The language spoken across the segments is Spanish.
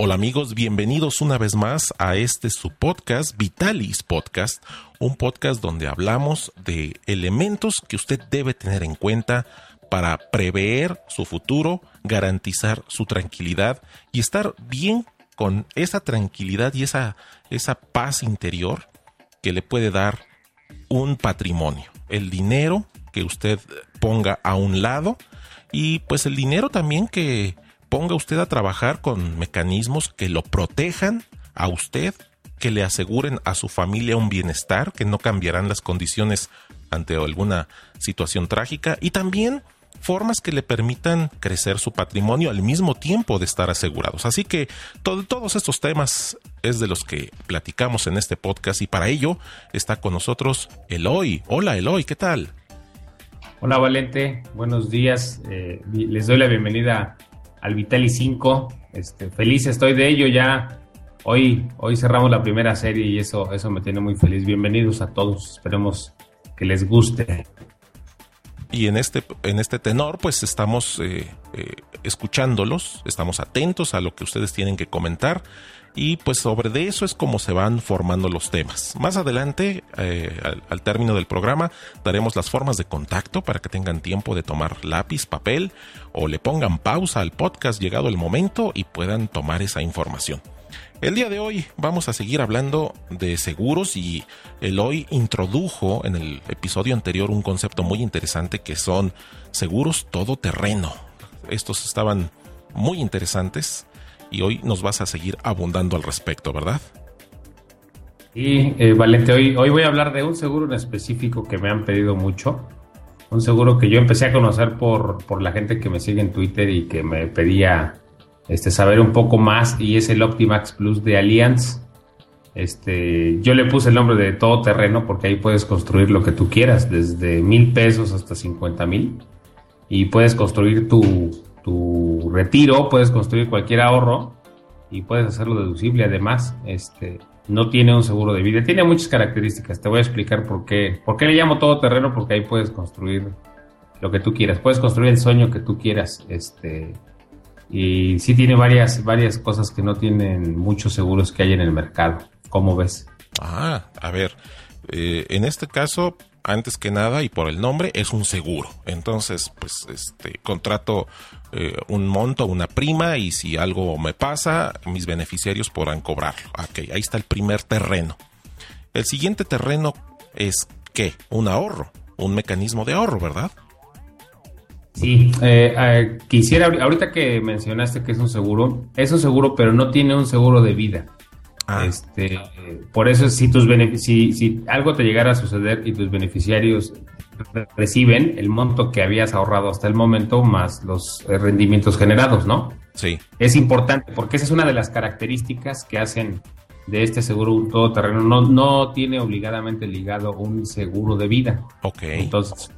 Hola amigos, bienvenidos una vez más a este su podcast, Vitalis Podcast, un podcast donde hablamos de elementos que usted debe tener en cuenta para prever su futuro, garantizar su tranquilidad y estar bien con esa tranquilidad y esa, esa paz interior que le puede dar un patrimonio, el dinero que usted ponga a un lado y pues el dinero también que ponga usted a trabajar con mecanismos que lo protejan a usted, que le aseguren a su familia un bienestar, que no cambiarán las condiciones ante alguna situación trágica y también formas que le permitan crecer su patrimonio al mismo tiempo de estar asegurados. Así que todos estos temas es de los que platicamos en este podcast y para ello está con nosotros Eloy. Hola Eloy, ¿qué tal? Hola Valente, buenos días. Eh, les doy la bienvenida al Vitali 5. Este, feliz estoy de ello ya. Hoy, hoy cerramos la primera serie y eso, eso me tiene muy feliz. Bienvenidos a todos. Esperemos que les guste. Y en este, en este tenor, pues estamos eh, eh, escuchándolos, estamos atentos a lo que ustedes tienen que comentar y pues sobre de eso es como se van formando los temas. Más adelante, eh, al, término del programa, daremos las formas de contacto para que tengan tiempo de tomar lápiz, papel o le pongan pausa al podcast llegado el momento y puedan tomar esa información. El día de hoy vamos a seguir hablando de seguros y Eloy introdujo en el episodio anterior un concepto muy interesante que son seguros todoterreno. Estos estaban muy interesantes y hoy nos vas a seguir abundando al respecto, ¿verdad? Sí, eh, Valente, hoy, voy a hablar de un seguro en específico que me han pedido mucho. Un seguro que yo empecé a conocer por, por la gente que me sigue en Twitter y que me pedía este, saber un poco más y es el Optimax Plus de Allianz. Este, yo le puse el nombre de todo terreno porque ahí puedes construir lo que tú quieras, desde mil pesos hasta cincuenta mil. Y puedes construir tu, tu retiro, puedes construir cualquier ahorro y puedes hacerlo deducible. Además, este, no tiene un seguro de vida. Tiene muchas características. Te voy a explicar por qué. ¿Por qué le llamo todo terreno? Porque ahí puedes construir lo que tú quieras. Puedes construir el sueño que tú quieras. Este, y sí tiene varias, varias cosas que no tienen muchos seguros que hay en el mercado. ¿Cómo ves? Ah, a ver. Eh, en este caso, antes que nada y por el nombre, es un seguro. Entonces, pues, este, contrato eh, un monto, una prima y si algo me pasa, mis beneficiarios podrán cobrarlo. Ok, ahí está el primer terreno. El siguiente terreno es ¿qué? Un ahorro, un mecanismo de ahorro, ¿verdad? Sí, eh, eh, quisiera, ahorita que mencionaste que es un seguro, es un seguro, pero no tiene un seguro de vida. Ah. Este, por eso, si, tus si, si algo te llegara a suceder y tus beneficiarios reciben el monto que habías ahorrado hasta el momento más los eh, rendimientos generados, ¿no? Sí. Es importante porque esa es una de las características que hacen de este seguro un todoterreno. No, no tiene obligadamente ligado un seguro de vida. Ok. Entonces,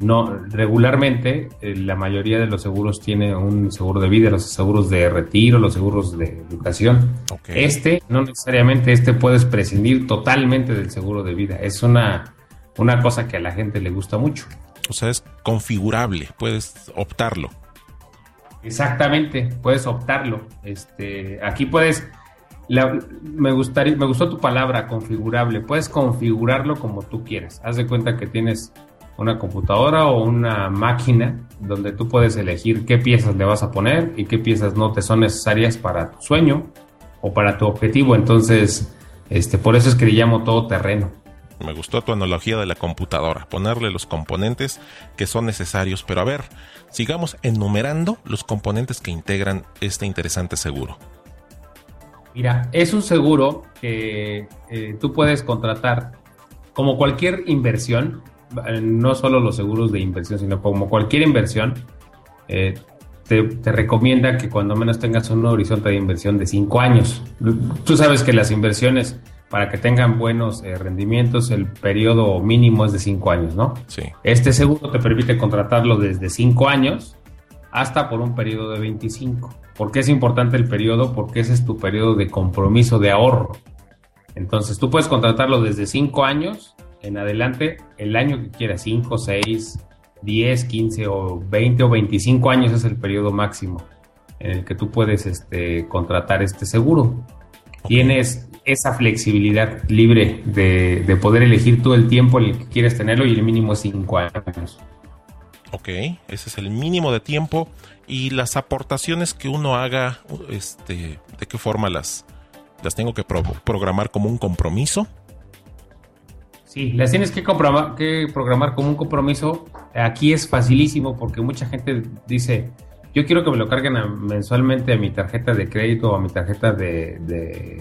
no, regularmente eh, la mayoría de los seguros tiene un seguro de vida, los seguros de retiro, los seguros de educación. Este, no necesariamente, este puedes prescindir totalmente del seguro de vida. Es una, una cosa que a la gente le gusta mucho. O sea, es configurable, puedes optarlo. Exactamente, puedes optarlo. Este, aquí puedes, me gustaría, me gustó tu palabra, configurable. Puedes configurarlo como tú quieras. Haz de cuenta que tienes una computadora o una máquina donde tú puedes elegir qué piezas le vas a poner y qué piezas no te son necesarias para tu sueño o para tu objetivo. Entonces, este, por eso es que le llamo todo terreno. Me gustó tu analogía de la computadora, ponerle los componentes que son necesarios. Pero a ver, sigamos enumerando los componentes que integran este interesante seguro. Mira, es un seguro que eh, tú puedes contratar como cualquier inversión no solo los seguros de inversión, sino como cualquier inversión, eh, te, recomienda que cuando menos tengas un horizonte de inversión de 5 años. Tú sabes que las inversiones, para que tengan buenos eh, rendimientos, el periodo mínimo es de 5 años, ¿no? Sí. Este seguro te permite contratarlo desde 5 años hasta por un periodo de 25. ¿Por qué es importante el periodo? Porque ese es tu periodo de compromiso de ahorro. Entonces tú puedes contratarlo desde 5 años en adelante, el año que quieras, 5, 6, 10, 15 o 20 o 25 años es el periodo máximo. en el que tú puedes este, contratar este seguro. Tienes esa flexibilidad libre de, poder elegir todo el tiempo en el que quieres tenerlo y el mínimo es 5 años. Ok, ese es el mínimo de tiempo y las aportaciones que uno haga, este, ¿de qué forma las, las tengo que programar como un compromiso? Sí, las tienes que, que programar como un compromiso. Aquí es facilísimo porque mucha gente dice, yo quiero que me lo carguen mensualmente a mi tarjeta de crédito o a mi tarjeta de,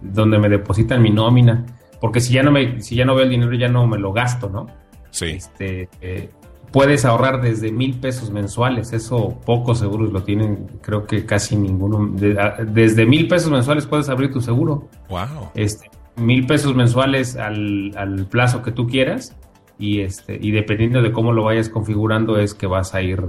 donde me depositan mi nómina, porque si ya no me si ya no veo el dinero ya no me lo gasto, ¿no? Sí. Este, eh, puedes ahorrar desde mil pesos mensuales, eso pocos seguros lo tienen, creo que casi ninguno. desde mil pesos mensuales puedes abrir tu seguro. Wow. Este, mil pesos mensuales al, al plazo que tú quieras y este y dependiendo de cómo lo vayas configurando es que vas a ir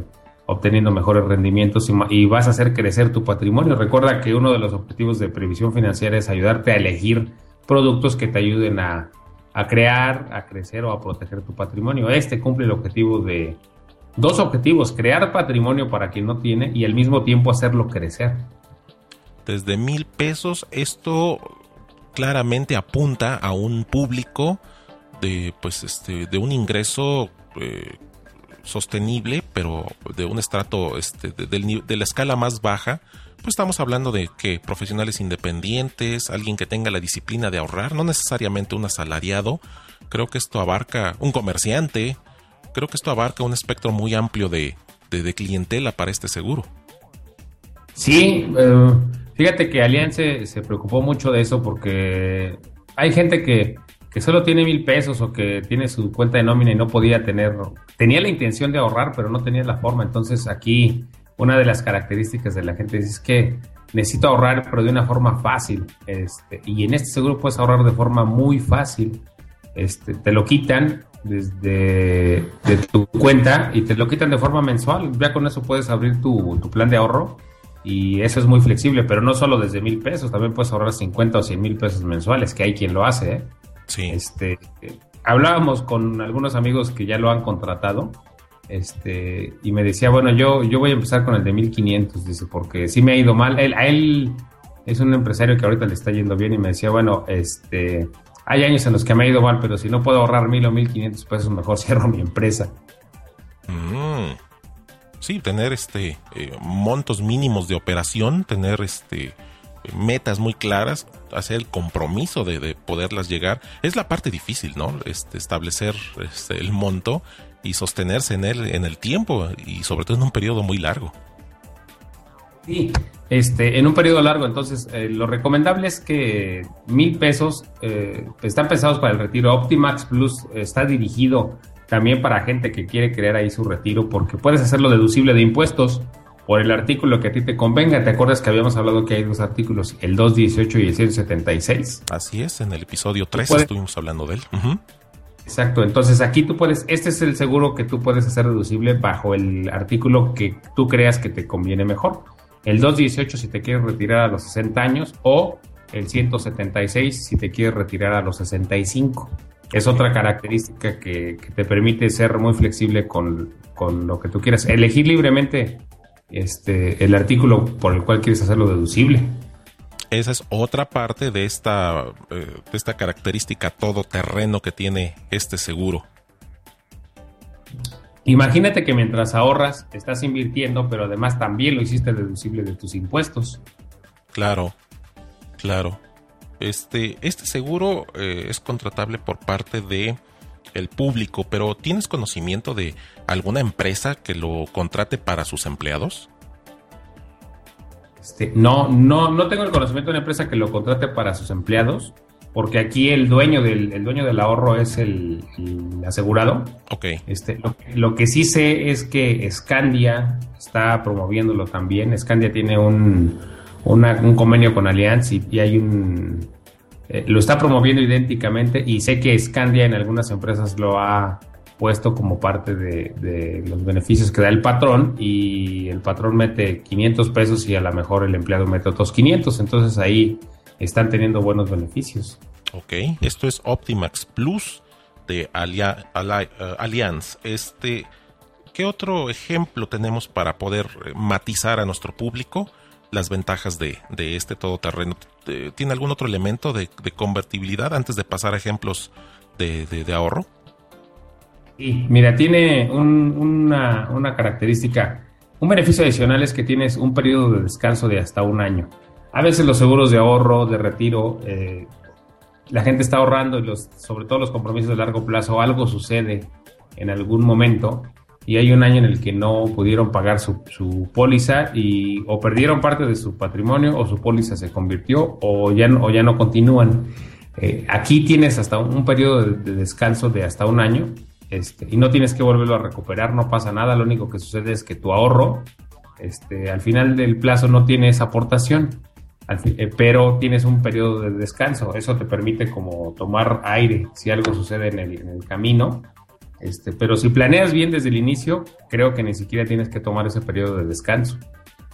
obteniendo mejores rendimientos y, vas a hacer crecer tu patrimonio. Recuerda que uno de los objetivos de previsión financiera es ayudarte a elegir productos que te ayuden a, a crear, a crecer o a proteger tu patrimonio. Este cumple el objetivo de dos objetivos, crear patrimonio para quien no tiene y al mismo tiempo hacerlo crecer. Desde mil pesos, esto claramente apunta a un público de pues este de un ingreso eh, sostenible, pero de un estrato este, de, la escala más baja, pues estamos hablando de que profesionales independientes, alguien que tenga la disciplina de ahorrar, no necesariamente un asalariado, creo que esto abarca un comerciante, creo que esto abarca un espectro muy amplio de, clientela para este seguro. Sí, eh, fíjate que Alianza se preocupó mucho de eso porque hay gente que que solo tiene mil pesos o que tiene su cuenta de nómina y no podía tener, tenía la intención de ahorrar, pero no tenía la forma. Entonces aquí una de las características de la gente es que necesito ahorrar, pero de una forma fácil. Este, y en este seguro puedes ahorrar de forma muy fácil. Este, te lo quitan desde de tu cuenta y te lo quitan de forma mensual. Ya con eso puedes abrir tu, tu plan de ahorro y eso es muy flexible, pero no solo desde mil pesos, también puedes ahorrar 50 o 100 mil pesos mensuales, que hay quien lo hace. ¿eh? Este, hablábamos con algunos amigos que ya lo han contratado. Este, y me decía, bueno, yo, yo voy a empezar con el de 1500, dice, porque sí me ha ido mal. Él, a él es un empresario que ahorita le está yendo bien y me decía, bueno, este, hay años en los que me ha ido mal, pero si no puedo ahorrar mil o mil quinientos pesos, mejor cierro mi empresa. Mm. Sí, tener este eh, montos mínimos de operación, tener este metas muy claras, hacer el compromiso de, poderlas llegar. Es la parte difícil, ¿no? Este, establecer este, el monto y sostenerse en él en el tiempo y sobre todo en un periodo muy largo. Sí, este, en un periodo largo, entonces eh, lo recomendable es que mil pesos eh, están pensados para el retiro. Optimax Plus está dirigido también para gente que quiere crear ahí su retiro porque puedes hacerlo deducible de impuestos por el artículo que a ti te convenga. ¿Te acuerdas que habíamos hablado que hay dos artículos, el 218 y el 176? Así es, en el episodio 3 estuvimos hablando de él. Exacto, entonces aquí tú puedes, este es el seguro que tú puedes hacer deducible bajo el artículo que tú creas que te conviene mejor. El 218 si te quieres retirar a los 60 años o el 176 si te quieres retirar a los 65. Es otra característica que, te permite ser muy flexible con, con, lo que tú quieras. Elegir libremente este, el artículo por el cual quieres hacerlo deducible. Esa es otra parte de esta, eh, de esta característica todoterreno que tiene este seguro. Imagínate que mientras ahorras estás invirtiendo, pero además también lo hiciste deducible de tus impuestos. Claro, claro. Este, este seguro eh, es contratable por parte de el público, pero ¿tienes conocimiento de alguna empresa que lo contrate para sus empleados? Este, no, no, no tengo el conocimiento de una empresa que lo contrate para sus empleados, porque aquí el dueño del, dueño del ahorro es el, asegurado. Ok. Este, lo, que sí sé es que Scandia está promoviéndolo también. Scandia tiene un, un convenio con Allianz y hay un eh, lo está promoviendo idénticamente y sé que Scandia en algunas empresas lo ha puesto como parte de, los beneficios que da el patrón y el patrón mete 500 pesos y a lo mejor el empleado mete otros 500, entonces ahí están teniendo buenos beneficios. Ok, esto es Optimax Plus de Alia, eh, Allianz. Este, ¿qué otro ejemplo tenemos para poder eh, matizar a nuestro público las ventajas de, este todoterreno? ¿Tiene algún otro elemento de, convertibilidad antes de pasar a ejemplos de, ahorro? Sí, mira, tiene una, una característica. Un beneficio adicional es que tienes un periodo de descanso de hasta un año. A veces los seguros de ahorro, de retiro, eh, la gente está ahorrando y los, sobre todo los compromisos de largo plazo, algo sucede en algún momento y hay un año en el que no pudieron pagar su, póliza y o perdieron parte de su patrimonio o su póliza se convirtió o ya, o ya no continúan. Eh, aquí tienes hasta un, periodo de, descanso de hasta un año este, y no tienes que volverlo a recuperar, no pasa nada, lo único que sucede es que tu ahorro este, al final del plazo no tiene esa aportación. Eh, pero tienes un periodo de descanso. Eso te permite como tomar aire si algo sucede en el, camino. Este, pero si planeas bien desde el inicio, creo que ni siquiera tienes que tomar ese periodo de descanso.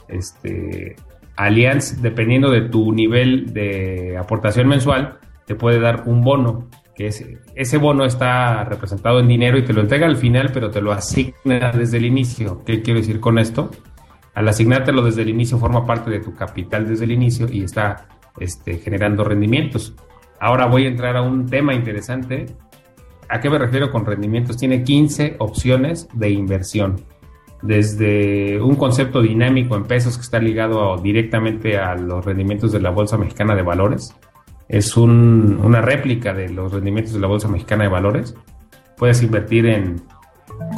Este, Allianz, dependiendo de tu nivel de aportación mensual, te puede dar un bono, que ese bono está representado en dinero y te lo entrega al final, pero te lo asigna desde el inicio. ¿Qué quiero decir con esto? al asignártelo desde el inicio forma parte de tu capital desde el inicio y está este, generando rendimientos. Ahora voy a entrar a un tema interesante. ¿A qué me refiero con rendimientos? Tiene 15 opciones de inversión. Desde un concepto dinámico en pesos que está ligado directamente a los rendimientos de la Bolsa Mexicana de Valores. Es una réplica de los rendimientos de la Bolsa Mexicana de Valores. Puedes invertir en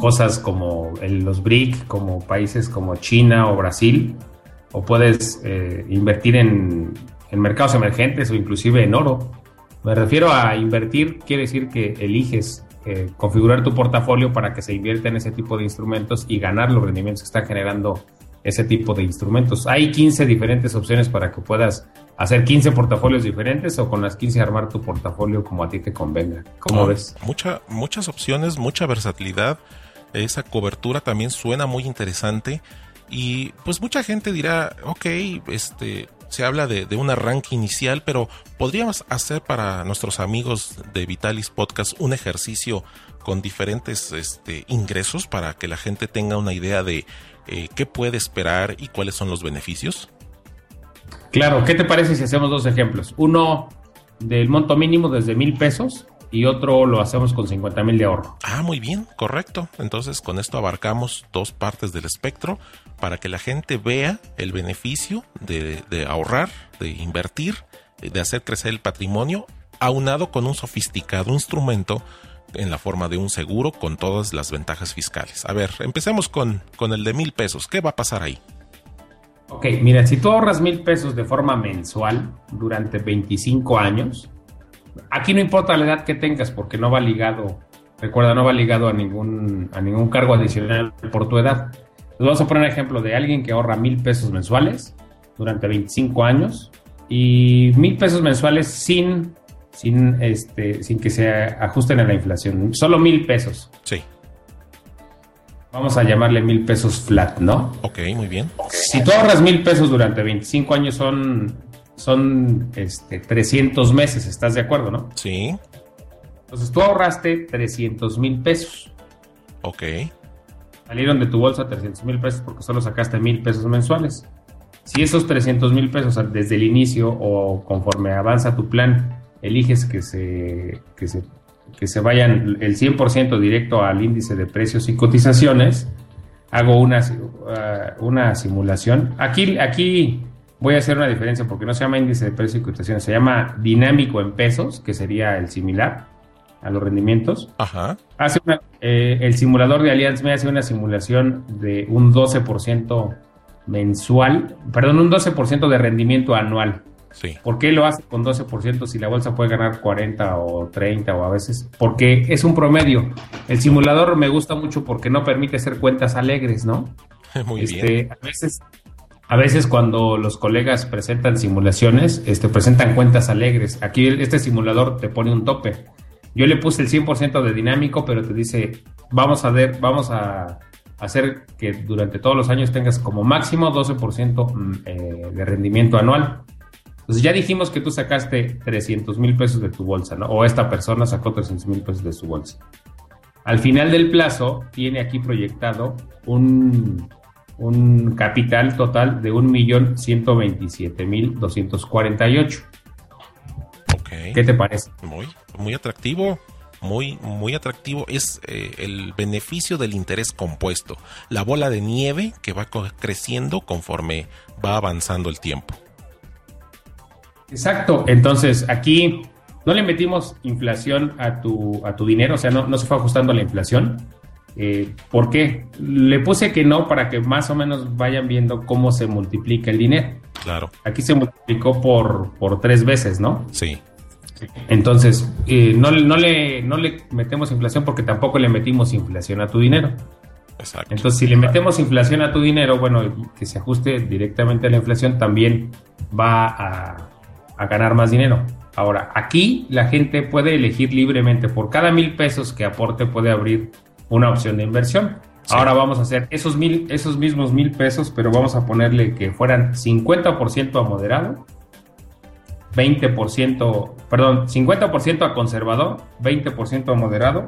cosas como los BRIC, como países como China o Brasil, o puedes eh, invertir en, mercados emergentes o inclusive en oro. Me refiero a invertir, quiere decir que eliges eh, configurar tu portafolio para que se invierta en ese tipo de instrumentos y ganar los rendimientos que está generando ese tipo de instrumentos. Hay 15 diferentes opciones para que puedas hacer 15 portafolios diferentes o con las 15 armar tu portafolio como a ti te convenga. ¿Cómo ves? Mucha, muchas opciones, mucha versatilidad. Esa cobertura también suena muy interesante. Y pues mucha gente dirá, ok, este, se habla de, de, un arranque inicial, pero podríamos hacer para nuestros amigos de Vitalis Podcast un ejercicio con diferentes este, ingresos para que la gente tenga una idea de eh, qué puede esperar y cuáles son los beneficios? Claro, ¿qué te parece si hacemos dos ejemplos? Uno del monto mínimo desde mil pesos y otro lo hacemos con 50 mil de ahorro. Ah, muy bien, correcto. Entonces con esto abarcamos dos partes del espectro para que la gente vea el beneficio de, de ahorrar, de invertir, de hacer crecer el patrimonio, aunado con un sofisticado instrumento en la forma de un seguro con todas las ventajas fiscales. A ver, empecemos con, con el de mil pesos. ¿Qué va a pasar ahí? Ok, mira, si tú ahorras mil pesos de forma mensual durante 25 años, aquí no importa la edad que tengas porque no va ligado, recuerda, no va ligado a ningún, a ningún cargo adicional por tu edad. vamos a poner un ejemplo de alguien que ahorra mil pesos mensuales durante 25 años y mil pesos mensuales sin sin, este, sin que se ajusten a la inflación. Solo mil pesos. Sí. Vamos a llamarle mil pesos flat, ¿no? Ok, muy bien. Si tú ahorras mil pesos durante 25 años son, son este, 300 meses, ¿estás de acuerdo, no? Sí. Entonces tú ahorraste 300 mil pesos. Ok. Salieron de tu bolsa 300 mil pesos porque solo sacaste mil pesos mensuales. Si esos 300 mil pesos desde el inicio o conforme avanza tu plan eliges que se, que se, que se vayan el 100% directo al índice de precios y cotizaciones, hago una, uh, una simulación. Aquí, aquí voy a hacer una diferencia porque no se llama índice de precios y cotizaciones, se llama dinámico en pesos, que sería el similar a los rendimientos. Ajá. Hace eh, el simulador de Allianz me hace una simulación de un 12% mensual, perdón, un 12% de rendimiento anual. ¿Por qué lo hace con 12% si la bolsa puede ganar 40 o 30 o a veces? Porque es un promedio. El simulador me gusta mucho porque no permite hacer cuentas alegres, ¿no? Muy este, bien. A veces, a veces cuando los colegas presentan simulaciones, este, presentan cuentas alegres. Aquí este simulador te pone un tope. Yo le puse el 100% de dinámico, pero te dice, vamos a ver, vamos a hacer que durante todos los años tengas como máximo 12% mm, eh, de rendimiento anual. Entonces ya dijimos que tú sacaste 300 mil pesos de tu bolsa, ¿no? O esta persona sacó 300 mil pesos de su bolsa. Al final del plazo tiene aquí proyectado un, un capital total de 1.127.248. Ok. ¿Qué te parece? Muy, muy atractivo. Muy, muy atractivo es eh, el beneficio del interés compuesto, la bola de nieve que va creciendo conforme va avanzando el tiempo. Exacto. Entonces, aquí no le metimos inflación a tu, a tu dinero, o sea, no, no se fue ajustando a la inflación. Eh, ¿Por qué? Le puse que no para que más o menos vayan viendo cómo se multiplica el dinero. Claro, Aquí se multiplicó por, por tres veces, ¿no? sí, Entonces, eh, no, no, le, no le metemos inflación porque tampoco le metimos inflación a tu dinero. exacto. Entonces, si le metemos inflación a tu dinero, bueno, que se ajuste directamente a la inflación, también va a, a ganar más dinero. Ahora, aquí la gente puede elegir libremente. Por cada mil pesos que aporte puede abrir una opción de inversión. Sí. Ahora vamos a hacer esos, mil, esos mismos mil pesos, pero vamos a ponerle que fueran 50% a moderado, 20%, perdón, 50% a conservador, 20% a moderado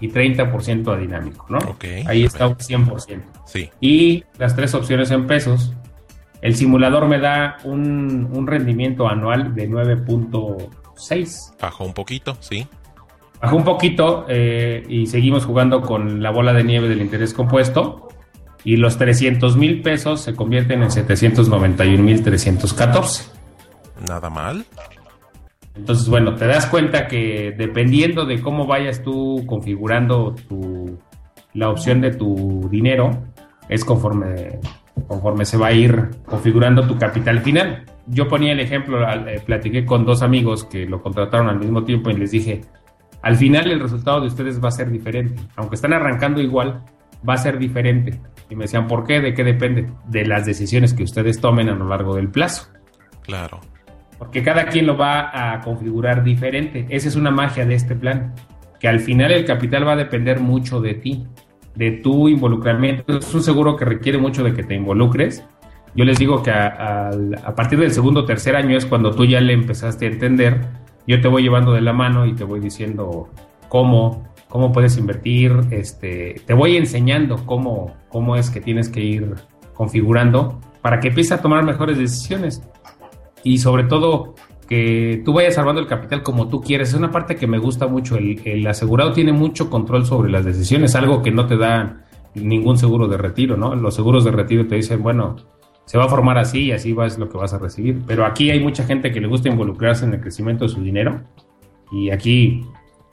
y 30% a dinámico, ¿no? Ok, Ahí está un 100%. Sí, Y las tres opciones en pesos. El simulador me da un, un rendimiento anual de 9.6. bajó un poquito, sí, Bajó un poquito eh, y seguimos jugando con la bola de nieve del interés compuesto. Y los 300 mil pesos se convierten en 791 mil 314. nada mal. Entonces, bueno, te das cuenta que dependiendo de cómo vayas tú configurando tu, la opción de tu dinero, es conforme, conforme se va a ir configurando tu capital final. Yo ponía el ejemplo, eh, platiqué con dos amigos que lo contrataron al mismo tiempo y les dije, al final el resultado de ustedes va a ser diferente. Aunque están arrancando igual, va a ser diferente. Y me decían, ¿por qué? ¿De qué depende? De las decisiones que ustedes tomen a lo largo del plazo Claro, porque cada quien lo va a configurar diferente. Esa es una magia de este plan, que al final el capital va a depender mucho de ti, de tu involucramiento. Es un seguro que requiere mucho de que te involucres. Yo les digo que a, a partir del segundo o tercer año es cuando tú ya le empezaste a entender. Yo te voy llevando de la mano y te voy diciendo cómo, cómo puedes invertir, este, te voy enseñando cómo, cómo es que tienes que ir configurando para que empieces a tomar mejores decisiones y sobre todo que tú vayas salvando el capital como tú quieres. Es una parte que me gusta mucho. El, el asegurado tiene mucho control sobre las decisiones, algo que no te da ningún seguro de retiro, ¿no? Los seguros de retiro te dicen, bueno, se va a formar así y así va es lo que vas a recibir. Pero aquí hay mucha gente que le gusta involucrarse en el crecimiento de su dinero y aquí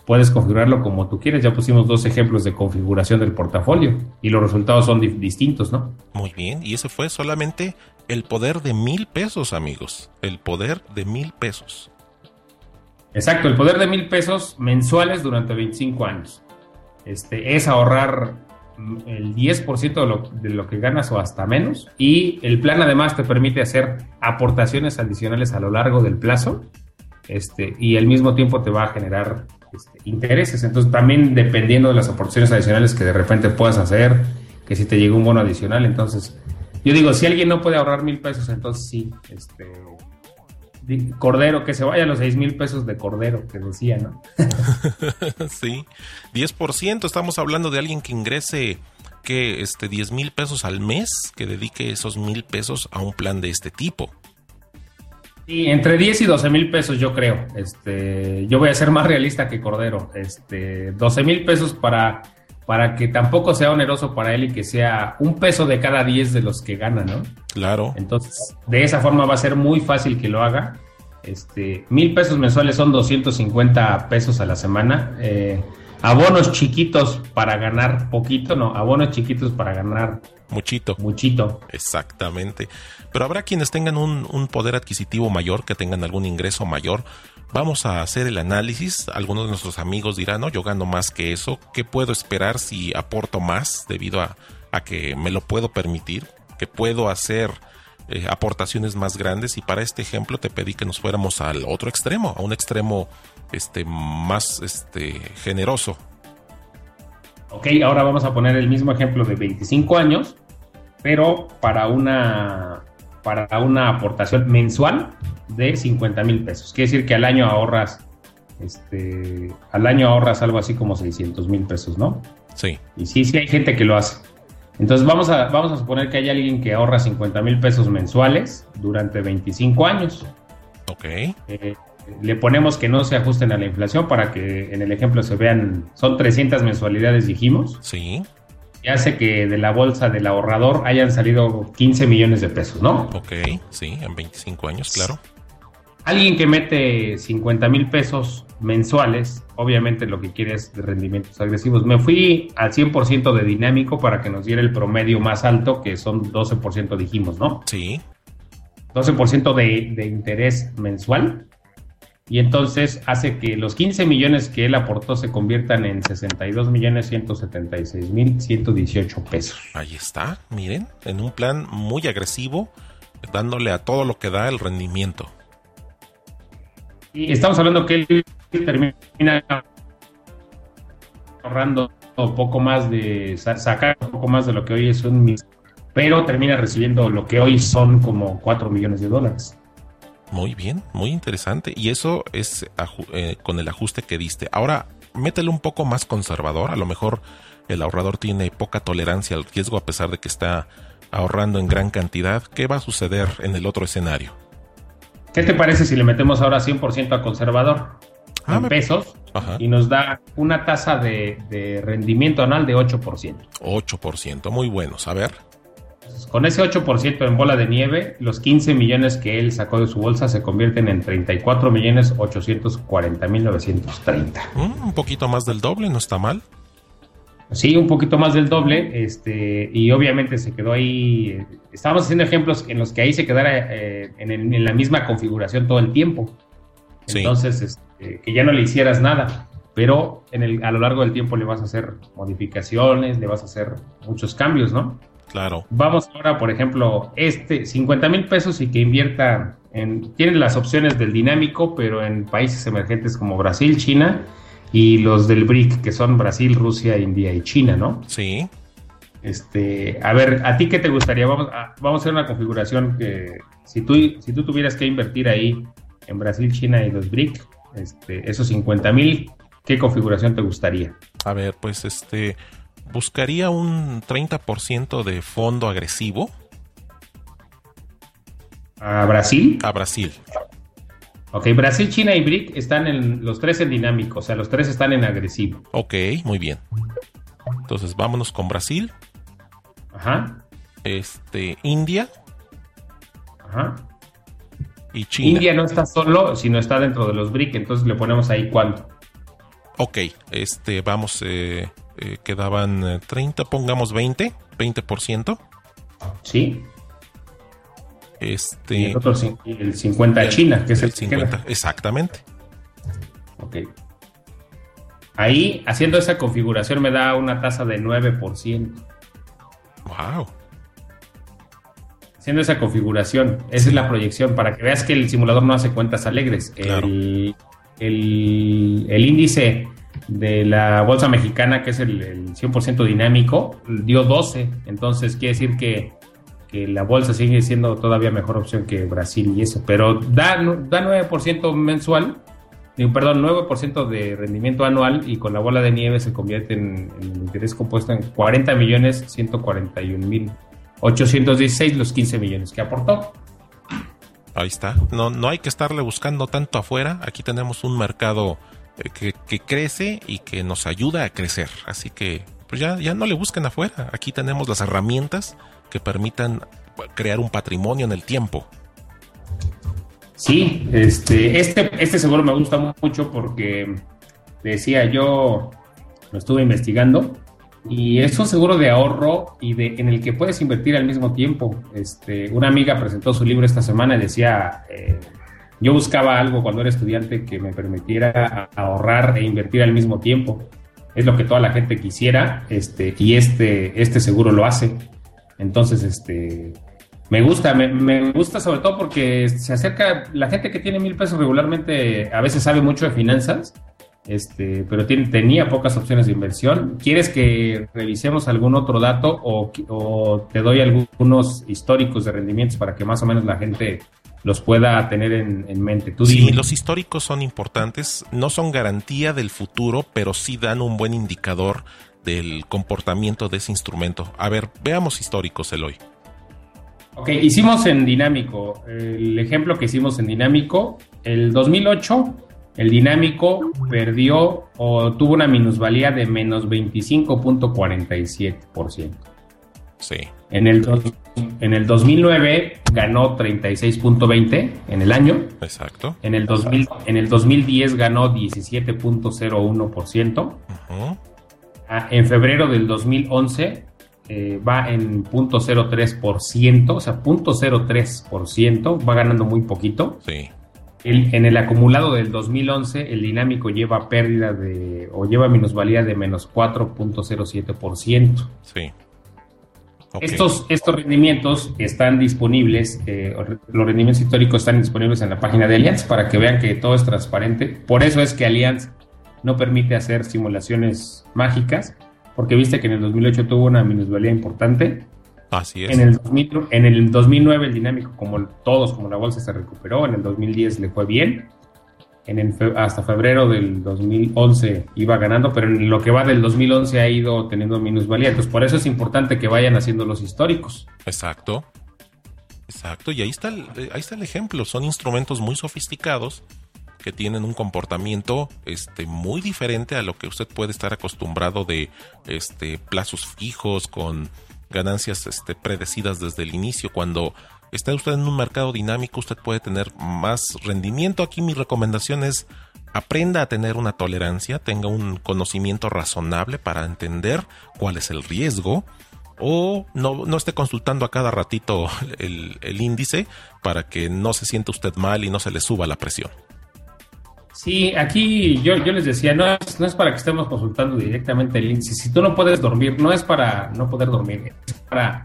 puedes configurarlo como tú quieres. Ya pusimos dos ejemplos de configuración del portafolio y los resultados son di- distintos, ¿no? muy bien. Y ese fue solamente el poder de mil pesos, amigos. El poder de mil pesos. Exacto, el poder de mil pesos mensuales durante 25 años. Este, es ahorrar el 10% de lo, de lo que ganas o hasta menos. Y el plan además te permite hacer aportaciones adicionales a lo largo del plazo. Este, y al mismo tiempo te va a generar este, intereses. Entonces también dependiendo de las aportaciones adicionales que de repente puedas hacer, que si te llega un bono adicional, entonces yo digo, si alguien no puede ahorrar mil pesos, entonces sí, este, Cordero, que se vaya a los seis mil pesos de Cordero, que decía, ¿no? sí, 10%. Estamos hablando de alguien que ingrese que este 10 mil pesos al mes, que dedique esos mil pesos a un plan de este tipo. Sí, entre 10 y 12 mil pesos yo creo. Este, yo voy a ser más realista que Cordero. Este, 12 mil pesos para, para que tampoco sea oneroso para él y que sea un peso de cada 10 de los que gana, ¿no? Claro, Entonces, de esa forma va a ser muy fácil que lo haga. Este, mil pesos mensuales son 250 pesos a la semana. Eh, abonos chiquitos para ganar poquito, no, abonos chiquitos para ganar muchito. muchito. Exactamente. Pero habrá quienes tengan un, poder adquisitivo mayor, que tengan algún ingreso mayor. Vamos a hacer el análisis. Algunos de nuestros amigos dirán, no, yo gano más que eso. ¿Qué puedo esperar si aporto más debido a, a que me lo puedo permitir? Que puedo hacer eh, aportaciones más grandes. Y para este ejemplo te pedí que nos fuéramos al otro extremo, a un extremo este, más este, generoso. Ok, ahora vamos a poner el mismo ejemplo de 25 años, pero para una, para una aportación mensual de 50 mil pesos. Quiere decir que al año ahorras este, al año ahorras algo así como 600 mil pesos, ¿no? Sí. Y sí, sí hay gente que lo hace. Entonces vamos a, vamos a suponer que hay alguien que ahorra 50 mil pesos mensuales durante 25 años. Ok. Eh, le ponemos que no se ajusten a la inflación para que en el ejemplo se vean, son 300 mensualidades dijimos. Sí. Y hace que de la bolsa del ahorrador hayan salido 15 millones de pesos, ¿no? Ok, sí, en 25 años, claro. Alguien que mete 50 mil pesos mensuales, obviamente lo que quiere es rendimientos agresivos. Me fui al 100% de dinámico para que nos diera el promedio más alto, que son 12% dijimos, ¿no? Sí. 12% de, de interés mensual. Y entonces hace que los 15 millones que él aportó se conviertan en 62 millones 176 mil 118 pesos. Ahí está, miren, en un plan muy agresivo, dándole a todo lo que da el rendimiento. Y estamos hablando que él termina ahorrando un poco más de sacar un poco más de lo que hoy es un pero termina recibiendo lo que hoy son como 4 millones de dólares. Muy bien, muy interesante. Y eso es eh, con el ajuste que diste. Ahora, métele un poco más conservador. A lo mejor el ahorrador tiene poca tolerancia al riesgo a pesar de que está ahorrando en gran cantidad. ¿Qué va a suceder en el otro escenario? ¿Qué te parece si le metemos ahora 100% a conservador? Ah, en me- pesos Ajá. y nos da una tasa de, de rendimiento anual de 8%. 8%, muy buenos. A ver. Con ese 8% en bola de nieve, los 15 millones que él sacó de su bolsa se convierten en 34 millones 840 mil 930. Mm, un poquito más del doble, no está mal. Sí, un poquito más del doble, este, y obviamente se quedó ahí. eh, Estábamos haciendo ejemplos en los que ahí se quedara eh, en, el- en la misma configuración todo el tiempo. Sí. Entonces, este, que ya no le hicieras nada, pero en el, a lo largo del tiempo le vas a hacer modificaciones, le vas a hacer muchos cambios, ¿no? Claro. Vamos ahora, por ejemplo, este 50 mil pesos y que invierta en. Tienen las opciones del dinámico, pero en países emergentes como Brasil, China y los del BRIC, que son Brasil, Rusia, India y China, ¿no? Sí. Este, a ver, ¿a ti qué te gustaría? Vamos a, vamos a hacer una configuración que si tú, si tú tuvieras que invertir ahí en Brasil, China y los BRIC, este, esos 50 mil, ¿qué configuración te gustaría? A ver, pues este. Buscaría un 30% de fondo agresivo ¿A Brasil? a Brasil. Ok, Brasil, China y BRIC están en los tres en dinámico, o sea, los tres están en agresivo. Ok, muy bien. Entonces vámonos con Brasil, Ajá, este, India ajá. y China. India no está solo, sino está dentro de los BRIC, entonces le ponemos ahí cuánto. Ok, este, vamos, eh, eh, quedaban eh, 30, pongamos 20, 20%. ¿Sí? Y Este, el otro, el 50 China, que es el, el que queda. 50, exactamente. Ok. Ahí, haciendo esa configuración, me da una tasa de 9%. Wow. Haciendo esa configuración, esa es la proyección, para que veas que el simulador no hace cuentas alegres. Claro. El, el- el índice de la bolsa mexicana, que es el, el 100% dinámico, dio 12. Entonces, quiere decir que, que la bolsa sigue siendo todavía mejor opción que Brasil y eso. Pero da, da 9% mensual, perdón, 9% de rendimiento anual y con la bola de nieve se convierte en, en interés compuesto en 40 millones 141 mil 816 los 15 millones que aportó. Ahí está. No, no hay que estarle buscando tanto afuera. Aquí tenemos un mercado que, que crece y que nos ayuda a crecer. Así que, pues ya, ya no le busquen afuera. Aquí tenemos las herramientas que permitan crear un patrimonio en el tiempo. Sí, este, este, este seguro me gusta mucho porque decía yo, lo estuve investigando y es un seguro de ahorro y de, en el que puedes invertir al mismo tiempo. Este, una amiga presentó su libro esta semana y decía, eh, yo buscaba algo cuando era estudiante que me permitiera ahorrar e invertir al mismo tiempo. Es lo que toda la gente quisiera, este, y este, este seguro lo hace. Entonces, este, me gusta, me, me gusta sobre todo porque se acerca, la gente que tiene mil pesos regularmente a veces sabe mucho de finanzas, este, pero tiene, tenía pocas opciones de inversión. ¿Quieres que revisemos algún otro dato o, o te doy algunos históricos de rendimientos para que más o menos la gente los pueda tener en, mente. ¿Tú sí, los históricos son importantes, no son garantía del futuro, pero sí dan un buen indicador del comportamiento de ese instrumento. A ver, veamos históricos, Eloy. Ok, hicimos en dinámico, el ejemplo que hicimos en dinámico, el 2008, el dinámico perdió o tuvo una minusvalía de menos 25.47%. Sí. En el, en el 2009 ganó 36.20 en el año. Exacto. En el, 2000, en el 2010 ganó 17.01%. Ah, en febrero del 2011 eh, va en 0.03%, o sea, 0.03%, va ganando muy poquito. Sí. en el acumulado del 2011, el dinámico lleva pérdida de, o lleva minusvalía de menos 4.07%. Sí. Estos, estos rendimientos están disponibles, eh, los rendimientos históricos están disponibles en la página de Allianz para que vean que todo es transparente. Por eso es que Allianz no permite hacer simulaciones mágicas, porque viste que en el 2008 tuvo una minusvalía importante. Así es. En el, en el 2009 el dinámico, como todos, como la bolsa se recuperó, en el 2010 le fue bien en hasta febrero del 2011 iba ganando, pero en lo que va del 2011 ha ido teniendo minusvalía. Entonces, por eso es importante que vayan haciendo los históricos. Exacto. Exacto. Y ahí está, el, ahí está el ejemplo. Son instrumentos muy sofisticados que tienen un comportamiento este, muy diferente a lo que usted puede estar acostumbrado de este, plazos fijos con ganancias este, predecidas desde el inicio, cuando está usted en un mercado dinámico, usted puede tener más rendimiento. Aquí mi recomendación es aprenda a tener una tolerancia, tenga un conocimiento razonable para entender cuál es el riesgo o no, no esté consultando a cada ratito el, índice para que no se sienta usted mal y no se le suba la presión. Sí, aquí yo, yo les decía, no no es para que estemos consultando directamente el índice. Si tú no puedes dormir, no es para no poder dormir, es para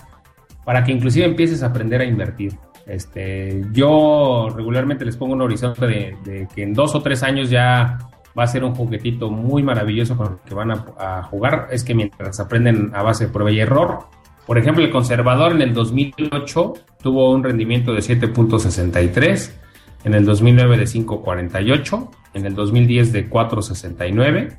para que inclusive empieces a aprender a invertir. Este, yo regularmente les pongo un horizonte de, que en dos o tres años ya va a ser un juguetito muy maravilloso con el que van a, jugar. Es que mientras aprenden a base de prueba y error, por ejemplo, el conservador en el 2008 tuvo un rendimiento de 7.63, en el 2009 de 5.48, en el 2010 de 4.69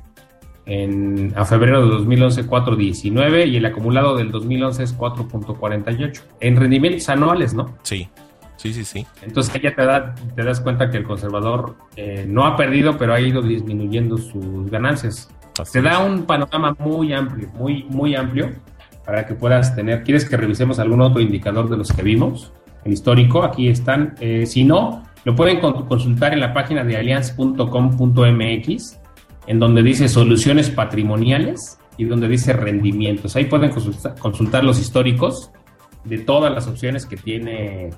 en, a febrero de 2011 4.19 y el acumulado del 2011 es 4.48 en rendimientos anuales, ¿no? Sí, sí, sí, sí. Entonces ya te, da, te das cuenta que el conservador eh, no ha perdido, pero ha ido disminuyendo sus ganancias. te da un panorama muy amplio, muy, muy amplio para que puedas tener. ¿Quieres que revisemos algún otro indicador de los que vimos? El histórico, aquí están. Eh, si no, lo pueden consultar en la página de allianz.com.mx en donde dice soluciones patrimoniales y donde dice rendimientos. Ahí pueden consultar, los históricos de todas las opciones que tiene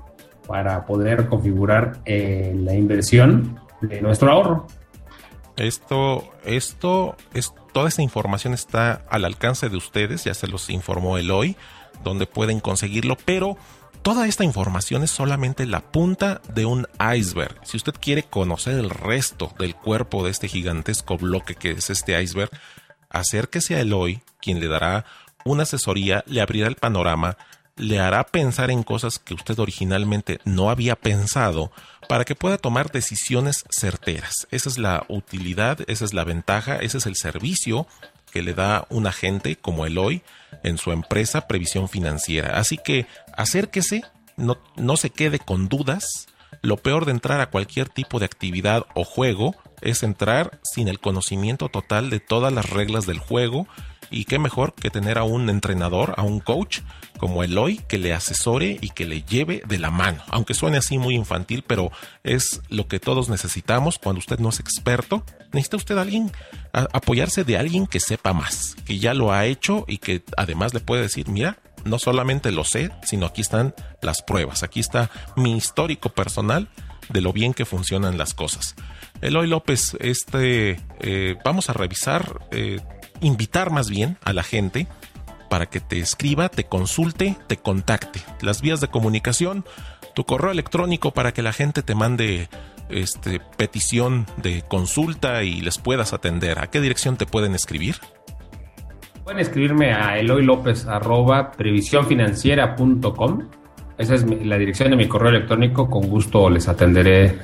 para poder configurar eh, la inversión de nuestro ahorro. Esto, esto, es, toda esta información está al alcance de ustedes, ya se los informó el hoy, donde pueden conseguirlo, pero Toda esta información es solamente la punta de un iceberg. Si usted quiere conocer el resto del cuerpo de este gigantesco bloque que es este iceberg, acérquese a Eloy, quien le dará una asesoría, le abrirá el panorama, le hará pensar en cosas que usted originalmente no había pensado para que pueda tomar decisiones certeras. Esa es la utilidad, esa es la ventaja, ese es el servicio que le da un agente como Eloy en su empresa Previsión Financiera. Así que acérquese, no, no se quede con dudas. Lo peor de entrar a cualquier tipo de actividad o juego es entrar sin el conocimiento total de todas las reglas del juego y qué mejor que tener a un entrenador, a un coach como Eloy que le asesore y que le lleve de la mano. Aunque suene así muy infantil, pero es lo que todos necesitamos cuando usted no es experto. Necesita usted alguien, apoyarse de alguien que sepa más, que ya lo ha hecho y que además le puede decir, mira, no solamente lo sé, sino aquí están las pruebas, aquí está mi histórico personal de lo bien que funcionan las cosas. Eloy López, este, eh, vamos a revisar, eh, invitar más bien a la gente para que te escriba, te consulte, te contacte. Las vías de comunicación, tu correo electrónico para que la gente te mande este, petición de consulta y les puedas atender. ¿A qué dirección te pueden escribir? Pueden escribirme a eloylopez arroba esa es la dirección de mi correo electrónico. Con gusto les atenderé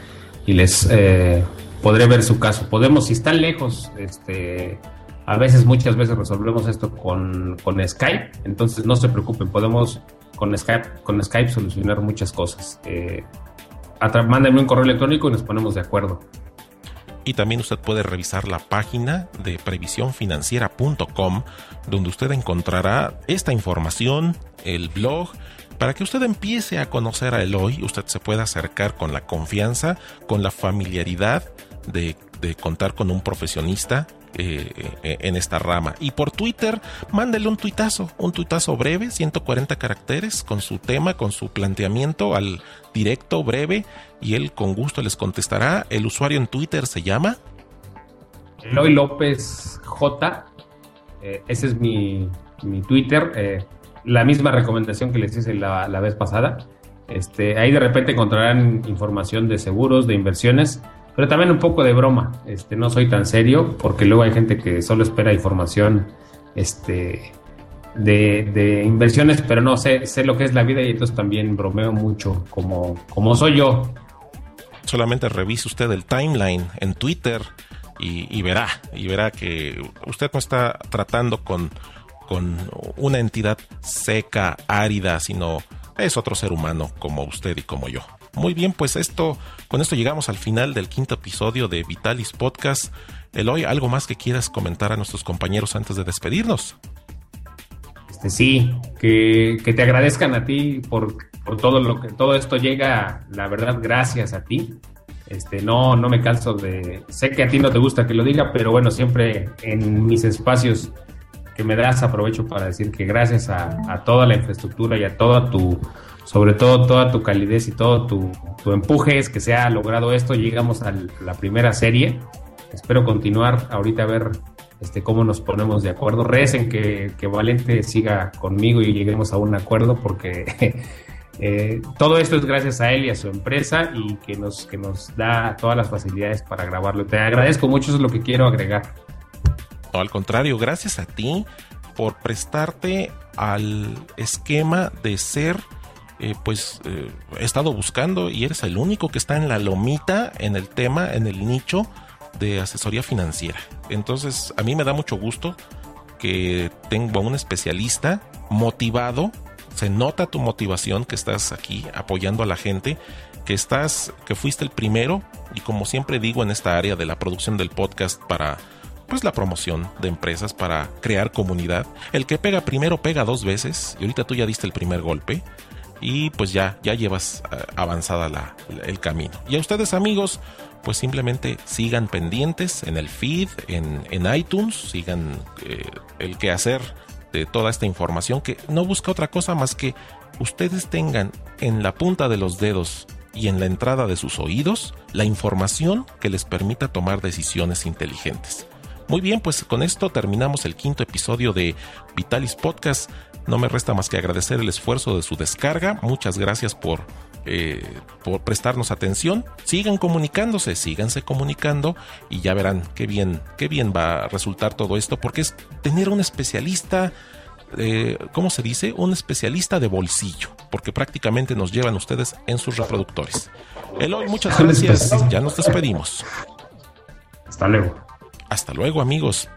y les eh, podré ver su caso. Podemos, si están lejos, este, a veces, muchas veces resolvemos esto con, con Skype. Entonces no se preocupen, podemos con Skype, con Skype solucionar muchas cosas. Eh, mándenme un correo electrónico y nos ponemos de acuerdo. Y también usted puede revisar la página de previsiónfinanciera.com, donde usted encontrará esta información, el blog, para que usted empiece a conocer a Eloy, usted se pueda acercar con la confianza, con la familiaridad de, contar con un profesionista eh, eh, en esta rama. Y por Twitter, mándele un tuitazo, un tuitazo breve, 140 caracteres, con su tema, con su planteamiento al directo, breve, y él con gusto les contestará. El usuario en Twitter se llama... Eloy López J. Eh, ese es mi, mi Twitter. la misma recomendación que les hice la, la vez pasada. Este, ahí de repente encontrarán información de seguros, de inversiones pero también un poco de broma. Este, no soy tan serio porque luego hay gente que solo espera información este, de, inversiones, pero no sé, sé lo que es la vida y entonces también bromeo mucho como, como soy yo. Solamente revise usted el timeline en Twitter y, verá, y verá que usted no está tratando con, con una entidad seca, árida, sino es otro ser humano como usted y como yo. Muy bien, pues esto, con esto llegamos al final del quinto episodio de Vitalis Podcast. Eloy, ¿algo más que quieras comentar a nuestros compañeros antes de despedirnos? Este, sí, que, te agradezcan a ti por, todo lo que todo esto llega, la verdad, gracias a ti. Este, no, no me canso de. Sé que a ti no te gusta que lo diga, pero bueno, siempre en mis espacios que me das aprovecho para decir que gracias a toda la infraestructura y a toda tu sobre todo toda tu calidez y todo tu, empuje es que se ha logrado esto. Llegamos a la primera serie. Espero continuar ahorita a ver este, cómo nos ponemos de acuerdo. Recen que, que Valente siga conmigo y lleguemos a un acuerdo porque eh, todo esto es gracias a él y a su empresa y que nos, que nos da todas las facilidades para grabarlo. Te agradezco mucho, eso es lo que quiero agregar. Al contrario, gracias a ti por prestarte al esquema de ser eh, pues eh, he estado buscando y eres el único que está en la lomita, en el tema, en el nicho de asesoría financiera. Entonces, a mí me da mucho gusto que tengo un especialista motivado. Se nota tu motivación que estás aquí apoyando a la gente, que estás, que fuiste el primero y como siempre digo en esta área de la producción del podcast para pues la promoción de empresas para crear comunidad. El que pega primero pega dos veces y ahorita tú ya diste el primer golpe y pues ya, ya llevas eh, avanzada la, el camino. Y a ustedes amigos, pues simplemente sigan pendientes en el feed, en, en iTunes, sigan eh, el quehacer de toda esta información que no busca otra cosa más que ustedes tengan en la punta de los dedos y en la entrada de sus oídos la información que les permita tomar decisiones inteligentes. Muy bien, pues con esto terminamos el quinto episodio de Vitalis Podcast. No me resta más que agradecer el esfuerzo de su descarga. Muchas gracias por, eh, por prestarnos atención. Sigan comunicándose, síganse comunicando y ya verán qué bien, qué bien va a resultar todo esto, porque es tener un especialista. Eh, ¿Cómo se dice? Un especialista de bolsillo, porque prácticamente nos llevan ustedes en sus reproductores. Eloy, muchas gracias. Ya nos despedimos. Hasta luego. Hasta luego amigos.